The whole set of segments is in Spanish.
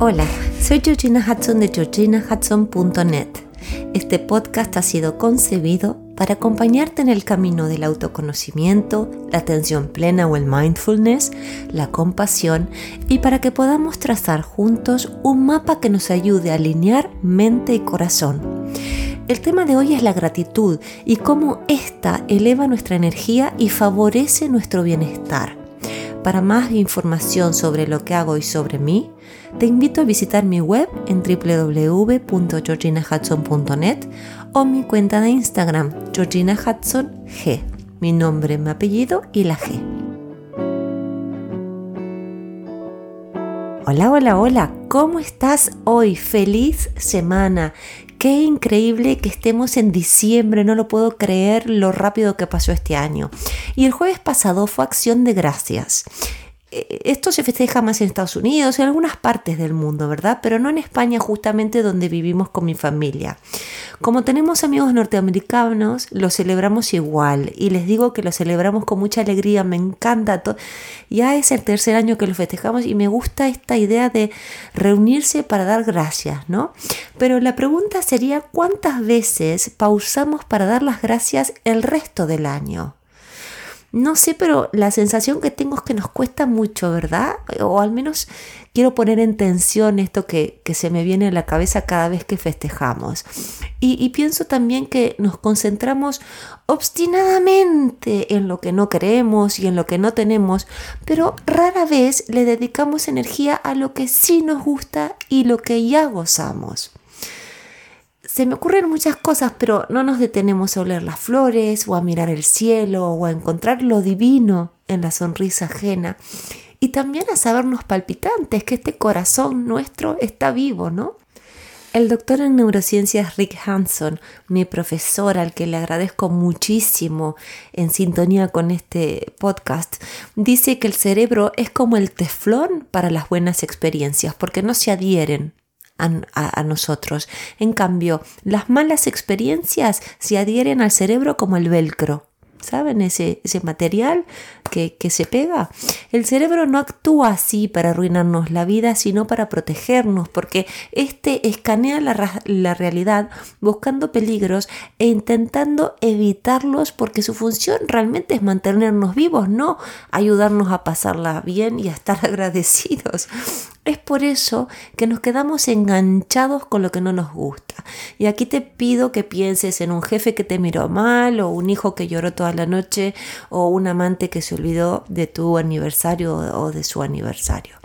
Hola, soy Georgina Hudson de georginahudson.net. Este podcast ha sido concebido para acompañarte en el camino del autoconocimiento, la atención plena o el mindfulness, la compasión y para que podamos trazar juntos un mapa que nos ayude a alinear mente y corazón. El tema de hoy es la gratitud y cómo ésta eleva nuestra energía y favorece nuestro bienestar. Para más información sobre lo que hago y sobre mí, te invito a visitar mi web en www.georginahudson.net o mi cuenta de Instagram, Georgina Hudson G. Mi nombre, mi apellido y la G. Hola, hola, hola, ¿cómo estás hoy? Feliz semana. Qué increíble que estemos en diciembre, no lo puedo creer lo rápido que pasó este año. Y el jueves pasado fue acción de gracias. Eh, esto se festeja más en Estados Unidos, en algunas partes del mundo, ¿verdad? Pero no en España, justamente donde vivimos con mi familia. Como tenemos amigos norteamericanos, lo celebramos igual y les digo que lo celebramos con mucha alegría, me encanta. Ya es el tercer año que lo festejamos y me gusta esta idea de reunirse para dar gracias, ¿no? Pero la pregunta sería, ¿cuántas veces pausamos para dar las gracias el resto del año? No sé, pero la sensación que tengo es que nos cuesta mucho, ¿verdad? O al menos quiero poner en tensión esto que, se me viene a la cabeza cada vez que festejamos. Y, y, pienso también que nos concentramos obstinadamente en lo que no queremos y en lo que no tenemos, pero rara vez le dedicamos energía a lo que sí nos gusta y lo que ya gozamos se me ocurren muchas cosas, pero no nos detenemos a oler las flores o a mirar el cielo o a encontrar lo divino en la sonrisa ajena. Y también a sabernos palpitantes, que este corazón nuestro está vivo, ¿no? El doctor en neurociencias Rick Hanson, mi profesor al que le agradezco muchísimo en sintonía con este podcast, dice que el cerebro es como el teflón para las buenas experiencias porque no se adhieren a, nosotros. En cambio, las malas experiencias se adhieren al cerebro como el velcro. ¿Saben ese, ese material que, que, se pega? El cerebro no actúa así para arruinarnos la vida, sino para protegernos, porque este escanea la, la realidad buscando peligros e intentando evitarlos, porque su función realmente es mantenernos vivos, no ayudarnos a pasarla bien y a estar agradecidos. Es por eso que nos quedamos enganchados con lo que no nos gusta. Y aquí te pido que pienses en un jefe que te miró mal, o un hijo que lloró toda la noche, o un amante que se olvidó de tu aniversario o de su aniversario.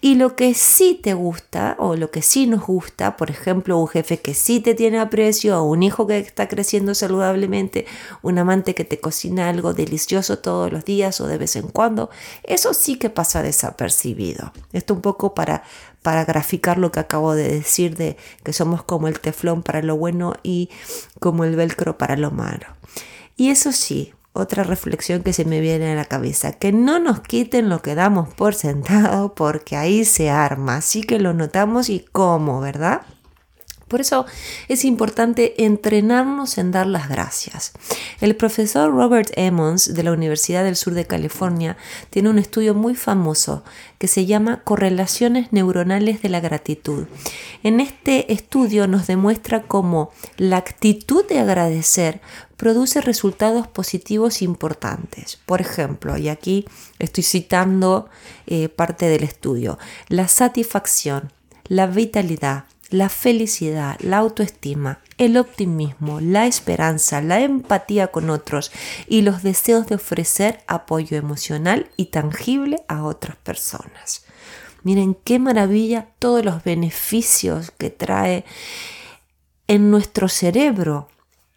Y lo que sí te gusta o lo que sí nos gusta, por ejemplo, un jefe que sí te tiene aprecio, o un hijo que está creciendo saludablemente, un amante que te cocina algo delicioso todos los días o de vez en cuando, eso sí que pasa desapercibido. Esto un poco para, para graficar lo que acabo de decir de que somos como el teflón para lo bueno y como el velcro para lo malo. Y eso sí, otra reflexión que se me viene a la cabeza, que no nos quiten lo que damos por sentado porque ahí se arma, así que lo notamos y cómo, ¿verdad? Por eso es importante entrenarnos en dar las gracias. El profesor Robert Emmons de la Universidad del Sur de California tiene un estudio muy famoso que se llama Correlaciones Neuronales de la Gratitud. En este estudio nos demuestra cómo la actitud de agradecer produce resultados positivos importantes. Por ejemplo, y aquí estoy citando eh, parte del estudio, la satisfacción, la vitalidad, la felicidad, la autoestima, el optimismo, la esperanza, la empatía con otros y los deseos de ofrecer apoyo emocional y tangible a otras personas. Miren qué maravilla todos los beneficios que trae en nuestro cerebro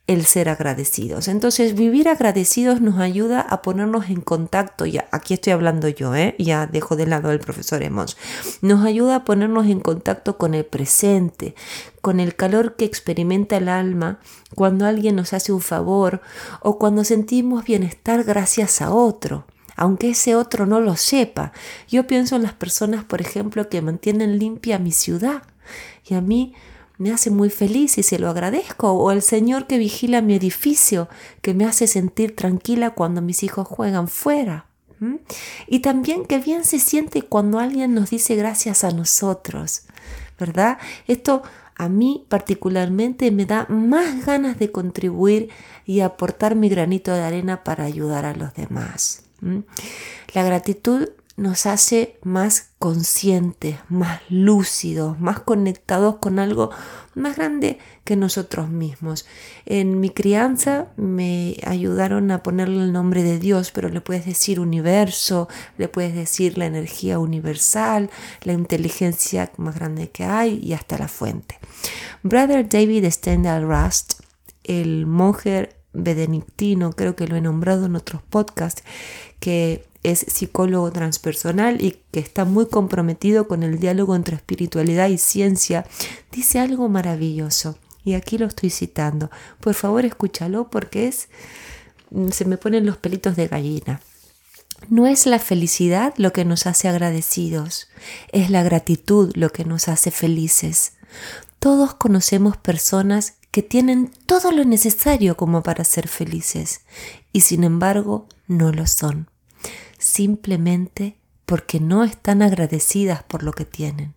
el ser agradecidos. Entonces, vivir agradecidos nos ayuda a ponernos en contacto, ya aquí estoy hablando yo, ¿eh? ya dejo de lado el profesor Emos, nos ayuda a ponernos en contacto con el presente, con el calor que experimenta el alma cuando alguien nos hace un favor o cuando sentimos bienestar gracias a otro aunque ese otro no lo sepa. Yo pienso en las personas, por ejemplo, que mantienen limpia mi ciudad. Y a mí me hace muy feliz y se lo agradezco, o el Señor que vigila mi edificio, que me hace sentir tranquila cuando mis hijos juegan fuera. Y también qué bien se siente cuando alguien nos dice gracias a nosotros, ¿verdad? Esto a mí particularmente me da más ganas de contribuir y aportar mi granito de arena para ayudar a los demás. La gratitud nos hace más conscientes, más lúcidos, más conectados con algo más grande que nosotros mismos. En mi crianza me ayudaron a ponerle el nombre de Dios, pero le puedes decir universo, le puedes decir la energía universal, la inteligencia más grande que hay y hasta la fuente. Brother David Stendhal Rust, el monje benedictino, creo que lo he nombrado en otros podcasts, que es psicólogo transpersonal y que está muy comprometido con el diálogo entre espiritualidad y ciencia, dice algo maravilloso. Y aquí lo estoy citando. Por favor, escúchalo porque es mm, se me ponen los pelitos de gallina. No es la felicidad lo que nos hace agradecidos, es la gratitud lo que nos hace felices. Todos conocemos personas que tienen todo lo necesario como para ser felices y sin embargo no lo son simplemente porque no están agradecidas por lo que tienen.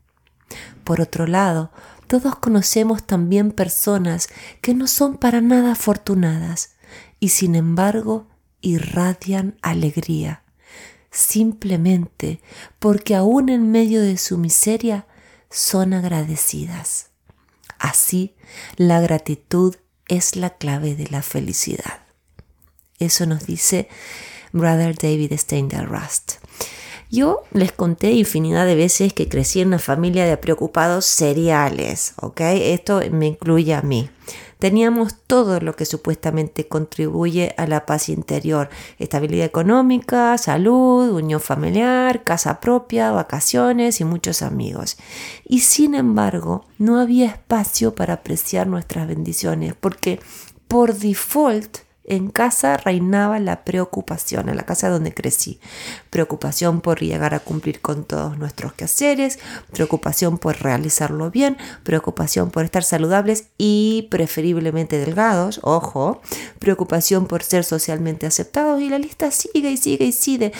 Por otro lado, todos conocemos también personas que no son para nada afortunadas y sin embargo irradian alegría, simplemente porque aún en medio de su miseria son agradecidas. Así, la gratitud es la clave de la felicidad. Eso nos dice Brother David Steindl Rust. Yo les conté infinidad de veces que crecí en una familia de preocupados seriales, ¿ok? Esto me incluye a mí. Teníamos todo lo que supuestamente contribuye a la paz interior, estabilidad económica, salud, unión familiar, casa propia, vacaciones y muchos amigos. Y sin embargo, no había espacio para apreciar nuestras bendiciones, porque por default en casa reinaba la preocupación, en la casa donde crecí. Preocupación por llegar a cumplir con todos nuestros quehaceres, preocupación por realizarlo bien, preocupación por estar saludables y preferiblemente delgados, ojo, preocupación por ser socialmente aceptados y la lista sigue y sigue y sigue,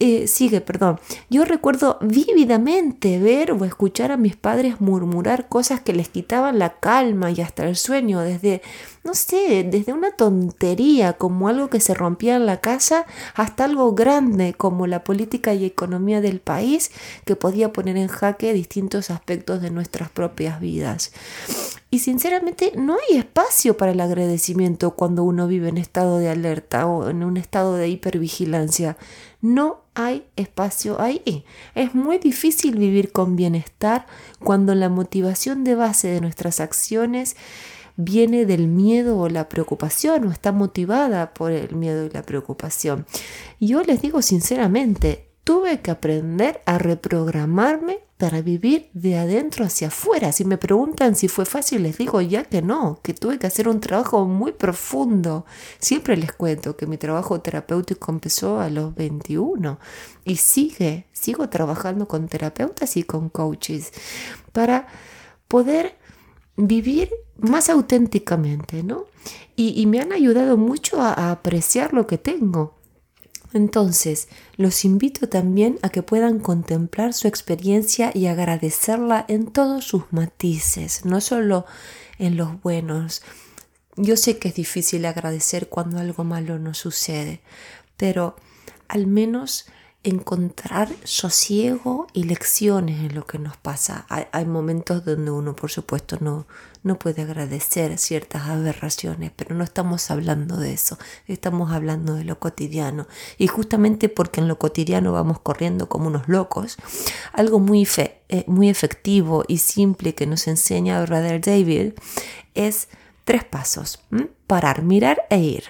eh, sigue, perdón. Yo recuerdo vívidamente ver o escuchar a mis padres murmurar cosas que les quitaban la calma y hasta el sueño desde no sé, desde una tontería como algo que se rompía en la casa hasta algo grande como la política y economía del país que podía poner en jaque distintos aspectos de nuestras propias vidas. Y sinceramente no hay espacio para el agradecimiento cuando uno vive en estado de alerta o en un estado de hipervigilancia. No hay espacio ahí. Es muy difícil vivir con bienestar cuando la motivación de base de nuestras acciones viene del miedo o la preocupación o está motivada por el miedo y la preocupación. Yo les digo sinceramente, tuve que aprender a reprogramarme para vivir de adentro hacia afuera. Si me preguntan si fue fácil, les digo ya que no, que tuve que hacer un trabajo muy profundo. Siempre les cuento que mi trabajo terapéutico empezó a los 21 y sigue, sigo trabajando con terapeutas y con coaches para poder vivir más auténticamente, ¿no? Y, me han ayudado mucho a, apreciar lo que tengo. Entonces, los invito también a que puedan contemplar su experiencia y agradecerla en todos sus matices, no solo en los buenos. Yo sé que es difícil agradecer cuando algo malo nos sucede, pero al menos encontrar sosiego y lecciones en lo que nos pasa. Hay, momentos donde uno, por supuesto, no, no puede agradecer ciertas aberraciones, pero no estamos hablando de eso, estamos hablando de lo cotidiano. Y justamente porque en lo cotidiano vamos corriendo como unos locos, algo muy, fe, eh, muy efectivo y simple que nos enseña Brother David es tres pasos. Parar, mirar e ir.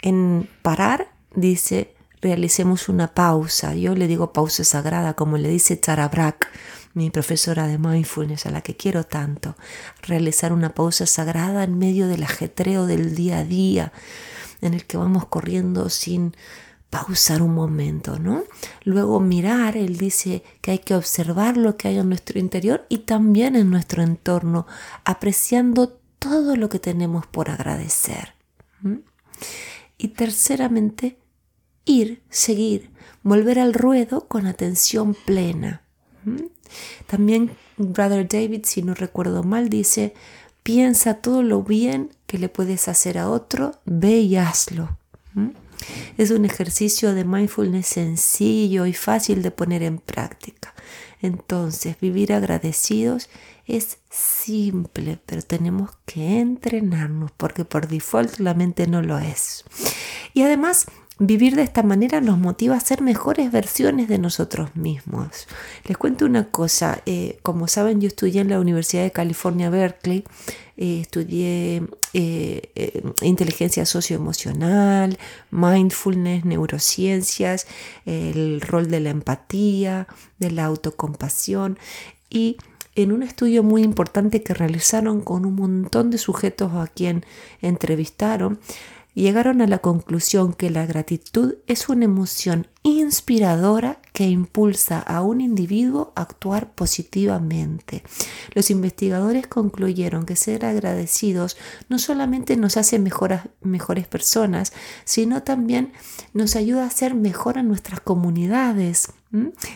En parar dice realicemos una pausa. Yo le digo pausa sagrada, como le dice Tara Brack, mi profesora de mindfulness, a la que quiero tanto. Realizar una pausa sagrada en medio del ajetreo del día a día, en el que vamos corriendo sin pausar un momento, ¿no? Luego mirar, él dice que hay que observar lo que hay en nuestro interior y también en nuestro entorno, apreciando todo lo que tenemos por agradecer. Y terceramente, ir, seguir, volver al ruedo con atención plena. ¿Mm? También Brother David, si no recuerdo mal, dice, piensa todo lo bien que le puedes hacer a otro, ve y hazlo. ¿Mm? Es un ejercicio de mindfulness sencillo y fácil de poner en práctica. Entonces, vivir agradecidos es simple, pero tenemos que entrenarnos porque por default la mente no lo es. Y además, Vivir de esta manera nos motiva a ser mejores versiones de nosotros mismos. Les cuento una cosa, eh, como saben yo estudié en la Universidad de California, Berkeley, eh, estudié eh, inteligencia socioemocional, mindfulness, neurociencias, el rol de la empatía, de la autocompasión y en un estudio muy importante que realizaron con un montón de sujetos a quien entrevistaron, llegaron a la conclusión que la gratitud es una emoción inspiradora que impulsa a un individuo a actuar positivamente. Los investigadores concluyeron que ser agradecidos no solamente nos hace mejores personas, sino también nos ayuda a ser mejor en nuestras comunidades.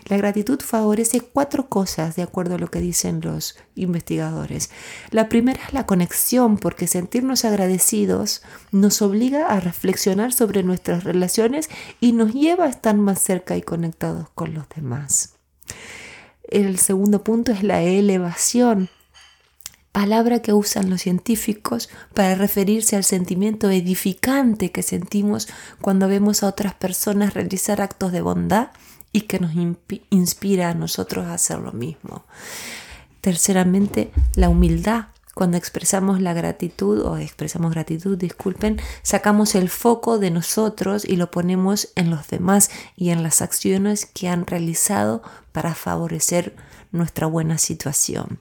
La gratitud favorece cuatro cosas, de acuerdo a lo que dicen los investigadores. La primera es la conexión, porque sentirnos agradecidos nos obliga a reflexionar sobre nuestras relaciones y nos lleva a estar más cerca y conectados con los demás. El segundo punto es la elevación, palabra que usan los científicos para referirse al sentimiento edificante que sentimos cuando vemos a otras personas realizar actos de bondad y que nos inspira a nosotros a hacer lo mismo. Terceramente, la humildad, cuando expresamos la gratitud o expresamos gratitud, disculpen, sacamos el foco de nosotros y lo ponemos en los demás y en las acciones que han realizado para favorecer nuestra buena situación.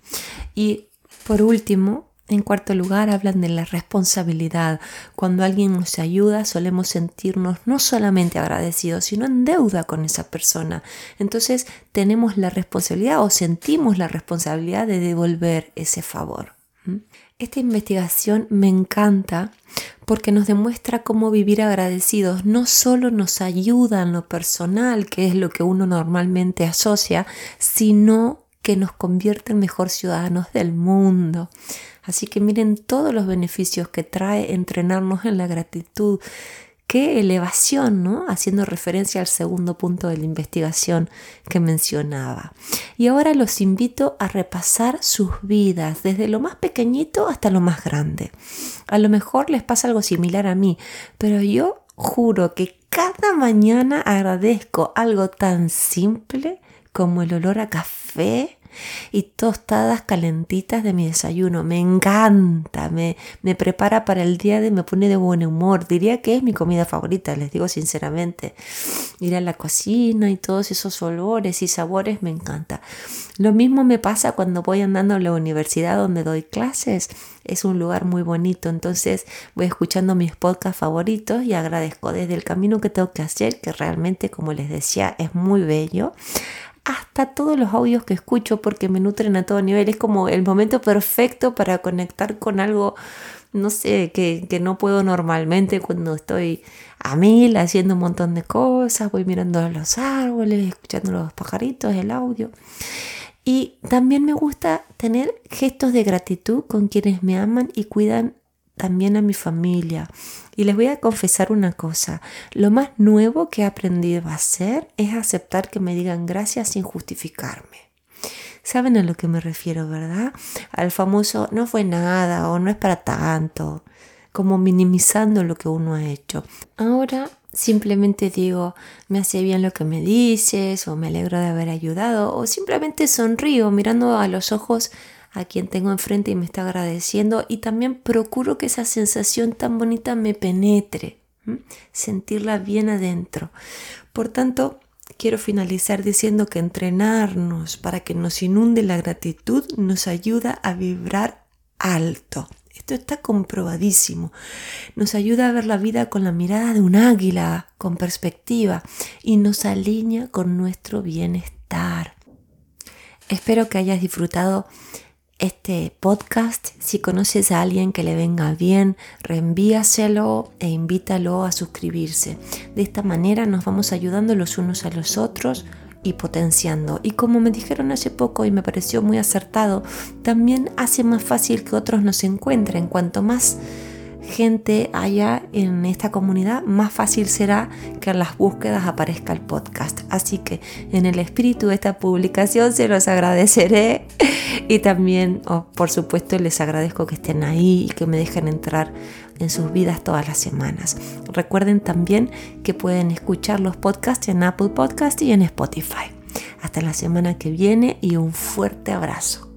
Y por último, en cuarto lugar, hablan de la responsabilidad. Cuando alguien nos ayuda, solemos sentirnos no solamente agradecidos, sino en deuda con esa persona. Entonces, tenemos la responsabilidad o sentimos la responsabilidad de devolver ese favor. Esta investigación me encanta porque nos demuestra cómo vivir agradecidos no solo nos ayuda en lo personal, que es lo que uno normalmente asocia, sino que nos convierte en mejor ciudadanos del mundo. Así que miren todos los beneficios que trae entrenarnos en la gratitud, Qué elevación, ¿no? Haciendo referencia al segundo punto de la investigación que mencionaba. Y ahora los invito a repasar sus vidas, desde lo más pequeñito hasta lo más grande. A lo mejor les pasa algo similar a mí, pero yo juro que cada mañana agradezco algo tan simple como el olor a café y tostadas calentitas de mi desayuno. Me encanta, me, me prepara para el día de, me pone de buen humor. Diría que es mi comida favorita, les digo sinceramente. Ir a la cocina y todos esos olores y sabores me encanta. Lo mismo me pasa cuando voy andando a la universidad donde doy clases. Es un lugar muy bonito, entonces voy escuchando mis podcasts favoritos y agradezco desde el camino que tengo que hacer, que realmente, como les decía, es muy bello, hasta todos los audios que escucho porque me nutren a todo nivel. Es como el momento perfecto para conectar con algo, no sé, que, que no puedo normalmente cuando estoy a mil haciendo un montón de cosas, voy mirando los árboles, escuchando los pajaritos, el audio. Y también me gusta tener gestos de gratitud con quienes me aman y cuidan también a mi familia. Y les voy a confesar una cosa, lo más nuevo que he aprendido a hacer es aceptar que me digan gracias sin justificarme. ¿Saben a lo que me refiero, verdad? Al famoso no fue nada o no es para tanto, como minimizando lo que uno ha hecho. Ahora simplemente digo, me hace bien lo que me dices o me alegro de haber ayudado o simplemente sonrío mirando a los ojos a quien tengo enfrente y me está agradeciendo y también procuro que esa sensación tan bonita me penetre, sentirla bien adentro. Por tanto, quiero finalizar diciendo que entrenarnos para que nos inunde la gratitud nos ayuda a vibrar alto. Esto está comprobadísimo. Nos ayuda a ver la vida con la mirada de un águila, con perspectiva, y nos alinea con nuestro bienestar. Espero que hayas disfrutado este podcast. Si conoces a alguien que le venga bien, reenvíaselo e invítalo a suscribirse. De esta manera nos vamos ayudando los unos a los otros y potenciando. Y como me dijeron hace poco y me pareció muy acertado, también hace más fácil que otros nos encuentren. Cuanto más gente haya en esta comunidad, más fácil será que en las búsquedas aparezca el podcast. Así que en el espíritu de esta publicación se los agradeceré y también, oh, por supuesto, les agradezco que estén ahí y que me dejen entrar en sus vidas todas las semanas. Recuerden también que pueden escuchar los podcasts en Apple Podcast y en Spotify. Hasta la semana que viene y un fuerte abrazo.